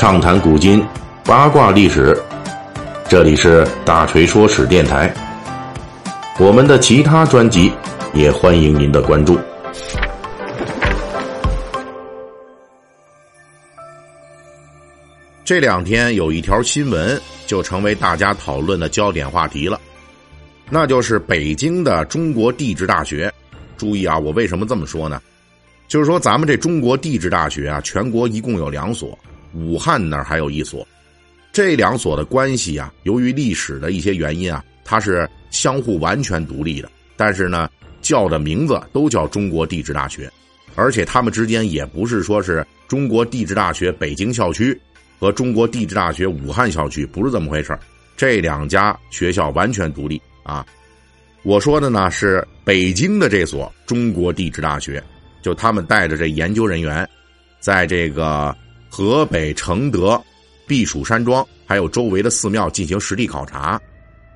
畅谈古今，八卦历史。这里是大锤说史电台。我们的其他专辑也欢迎您的关注。这两天有一条新闻就成为大家讨论的焦点话题了，那就是北京的中国地质大学。注意啊，我为什么这么说呢？就是说，咱们这中国地质大学啊，全国一共有两所，武汉那儿还有一所。这两所的关系啊，由于历史的一些原因啊，它是相互完全独立的。但是呢，叫的名字都叫中国地质大学，而且他们之间也不是说是中国地质大学北京校区和中国地质大学武汉校区，不是这么回事这两家学校完全独立啊。我说的呢是北京的这所中国地质大学。就他们带着这研究人员，在这个河北承德避暑山庄还有周围的寺庙进行实地考察，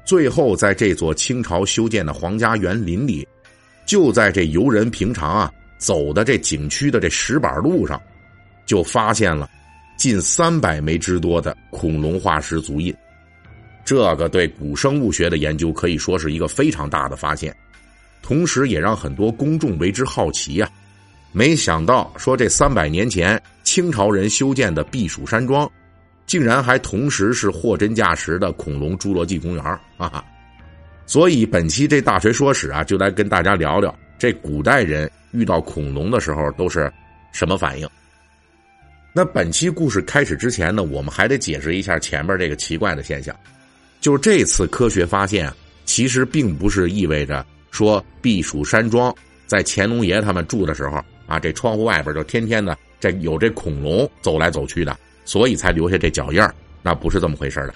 最后在这座清朝修建的皇家园林里，就在这游人平常啊走的这景区的这石板路上，就发现了近三百枚之多的恐龙化石足印。这个对古生物学的研究可以说是一个非常大的发现，同时也让很多公众为之好奇呀。没想到，说这三百年前清朝人修建的避暑山庄，竟然还同时是货真价实的恐龙侏罗纪公园啊！所以本期这大锤说史啊，就来跟大家聊聊这古代人遇到恐龙的时候都是什么反应。那本期故事开始之前呢，我们还得解释一下前面这个奇怪的现象，就是这次科学发现，其实并不是意味着说避暑山庄在乾隆爷他们住的时候。啊，这窗户外边就天天的这有这恐龙走来走去的，所以才留下这脚印那不是这么回事的。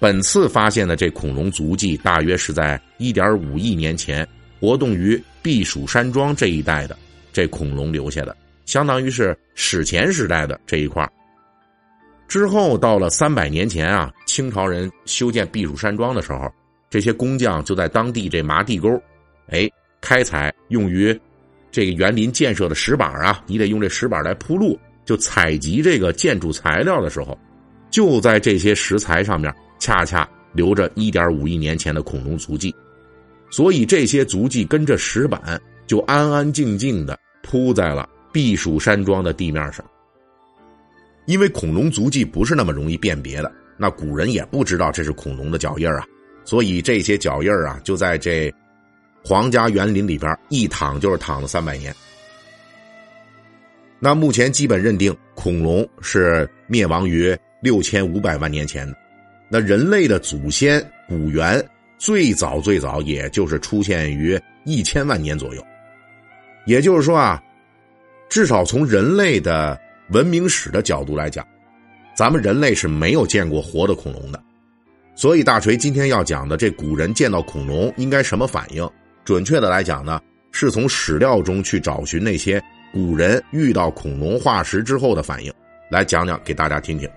本次发现的这恐龙足迹，大约是在1.5亿年前活动于避暑山庄这一带的这恐龙留下的，相当于是史前时代的这一块之后到了三百年前啊，清朝人修建避暑山庄的时候，这些工匠就在当地这麻地沟，哎，开采用于。这个园林建设的石板啊，你得用这石板来铺路。就采集这个建筑材料的时候，就在这些石材上面，恰恰留着1.5亿年前的恐龙足迹。所以这些足迹跟着石板，就安安静静的铺在了避暑山庄的地面上。因为恐龙足迹不是那么容易辨别的，那古人也不知道这是恐龙的脚印啊，所以这些脚印啊，就在这。皇家园林里边一躺就是躺了三百年。那目前基本认定恐龙是灭亡于六千五百万年前的。那人类的祖先古猿最早最早也就是出现于一千万年左右。也就是说啊，至少从人类的文明史的角度来讲，咱们人类是没有见过活的恐龙的。所以大锤今天要讲的这古人见到恐龙应该什么反应？准确的来讲呢，是从史料中去找寻那些古人遇到恐龙化石之后的反应，来讲讲给大家听听。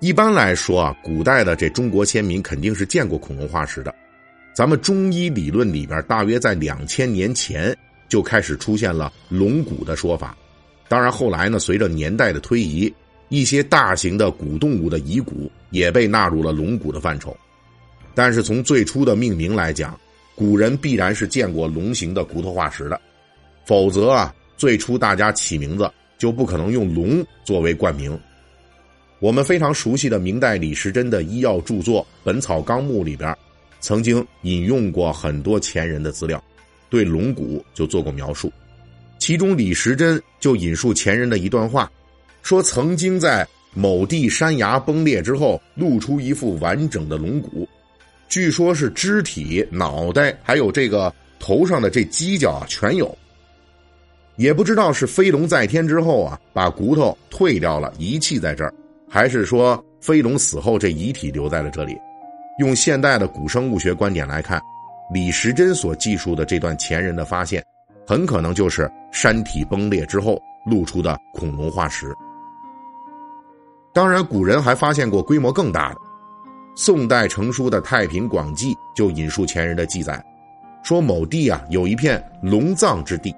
一般来说啊，古代的这中国先民肯定是见过恐龙化石的。咱们中医理论里边，大约在两千年前就开始出现了龙骨的说法。当然后来呢，随着年代的推移，一些大型的古动物的遗骨也被纳入了龙骨的范畴。但是从最初的命名来讲，古人必然是见过龙形的骨头化石的，否则啊，最初大家起名字就不可能用龙作为冠名。我们非常熟悉的明代李时珍的医药著作《本草纲目》里边，曾经引用过很多前人的资料，对龙骨就做过描述。其中李时珍就引述前人的一段话，说曾经在某地山崖崩裂之后，露出一副完整的龙骨。据说是肢体、脑袋，还有这个头上的这犄角啊，全有。也不知道是飞龙在天之后啊，把骨头退掉了，遗弃在这儿，还是说飞龙死后这遗体留在了这里。用现代的古生物学观点来看，李时珍所记述的这段前人的发现，很可能就是山体崩裂之后露出的恐龙化石。当然，古人还发现过规模更大的。宋代成书的《太平广记》就引述前人的记载，说某地啊有一片龙葬之地，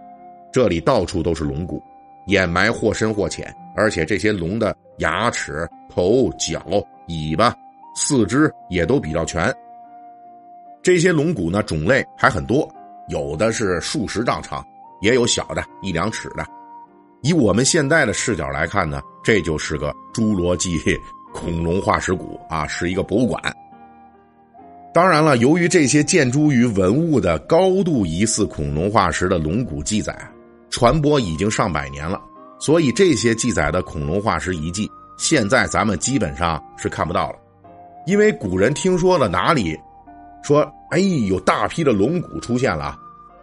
这里到处都是龙骨，掩埋或深或浅，而且这些龙的牙齿、头、脚、尾巴、四肢也都比较全。这些龙骨呢，种类还很多，有的是数十丈长，也有小的一两尺的。以我们现在的视角来看呢，这就是个侏罗纪恐龙化石谷啊，是一个博物馆。当然了，由于这些建筑于文物的高度疑似恐龙化石的龙骨记载传播已经上百年了，所以这些记载的恐龙化石遗迹现在咱们基本上是看不到了。因为古人听说了哪里说哎有大批的龙骨出现了，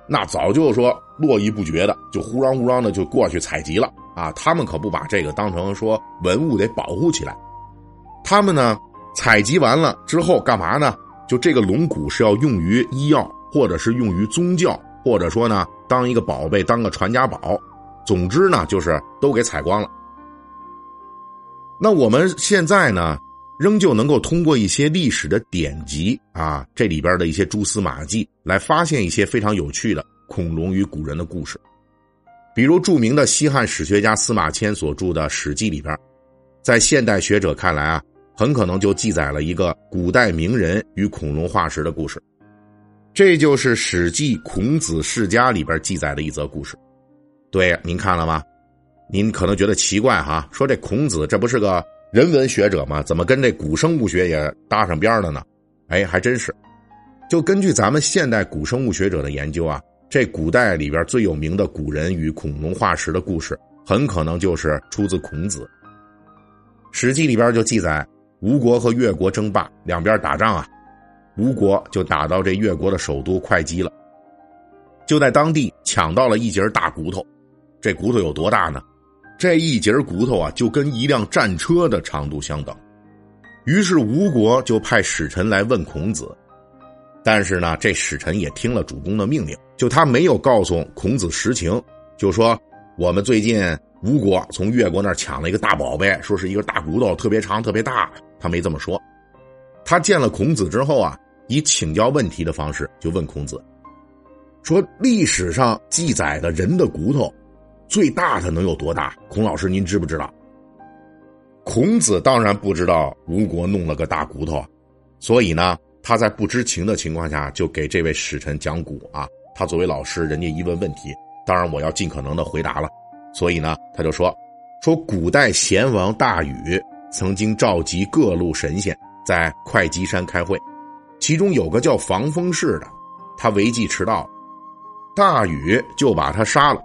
那早就说络绎不绝的就呼嚷呼嚷的就过去采集了啊！他们可不把这个当成说文物得保护起来，他们呢采集完了之后干嘛呢？就这个龙骨是要用于医药，或者是用于宗教，或者说呢，当一个宝贝，当个传家宝。总之呢，就是都给采光了。那我们现在呢，仍旧能够通过一些历史的典籍啊，这里边的一些蛛丝马迹，来发现一些非常有趣的恐龙与古人的故事。比如著名的西汉史学家司马迁所著的《史记》里边，在现代学者看来啊。很可能就记载了一个古代名人与恐龙化石的故事，这就是《史记·孔子世家》里边记载的一则故事。对，您看了吗？您可能觉得奇怪哈，说这孔子这不是个人文学者吗？怎么跟这古生物学也搭上边了呢？哎，还真是。就根据咱们现代古生物学者的研究啊，这古代里边最有名的古人与恐龙化石的故事，很可能就是出自孔子。《史记》里边就记载。吴国和越国争霸，两边打仗啊，吴国就打到这越国的首都会稽了，就在当地抢到了一截大骨头。这骨头有多大呢？这一截骨头啊，就跟一辆战车的长度相等。于是吴国就派使臣来问孔子，但是呢，这使臣也听了主公的命令，就他没有告诉孔子实情，就说我们最近吴国从越国那儿抢了一个大宝贝，说是一个大骨头，特别长，特别大。他没这么说，他见了孔子之后啊，以请教问题的方式就问孔子，说历史上记载的人的骨头，最大的能有多大？孔老师您知不知道？孔子当然不知道吴国弄了个大骨头，所以呢，他在不知情的情况下就给这位使臣讲古啊。他作为老师，人家一问问题，当然我要尽可能的回答了。所以呢，他就说，说古代贤王大禹。曾经召集各路神仙在会稽山开会，其中有个叫防风氏的，他违纪迟到，大禹就把他杀了。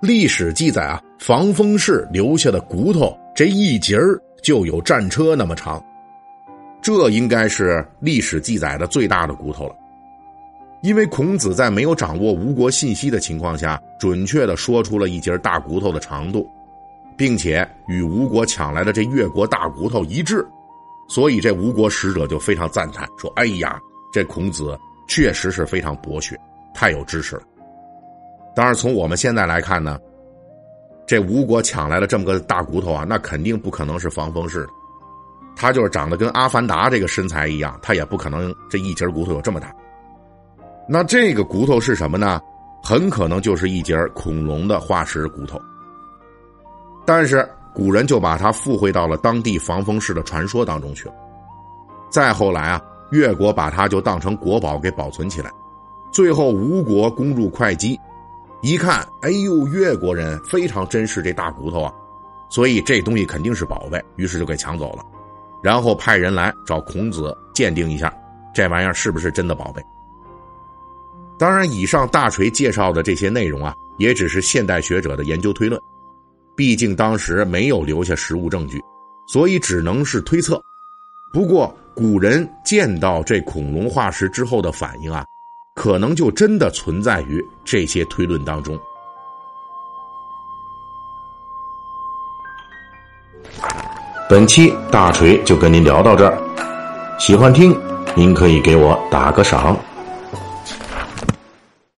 历史记载啊，防风氏留下的骨头这一截儿就有战车那么长，这应该是历史记载的最大的骨头了。因为孔子在没有掌握吴国信息的情况下，准确的说出了一截大骨头的长度。并且与吴国抢来的这越国大骨头一致，所以这吴国使者就非常赞叹，说：“哎呀，这孔子确实是非常博学，太有知识了。”当然，从我们现在来看呢，这吴国抢来了这么个大骨头啊，那肯定不可能是防风氏的，他就是长得跟阿凡达这个身材一样，他也不可能这一截骨头有这么大。那这个骨头是什么呢？很可能就是一节恐龙的化石骨头。但是古人就把它附会到了当地防风氏的传说当中去了。再后来啊，越国把它就当成国宝给保存起来。最后吴国攻入会稽，一看，哎呦，越国人非常珍视这大骨头啊，所以这东西肯定是宝贝，于是就给抢走了。然后派人来找孔子鉴定一下，这玩意儿是不是真的宝贝。当然，以上大锤介绍的这些内容啊，也只是现代学者的研究推论。毕竟当时没有留下实物证据，所以只能是推测。不过古人见到这恐龙化石之后的反应啊，可能就真的存在于这些推论当中。本期大锤就跟您聊到这儿，喜欢听您可以给我打个赏。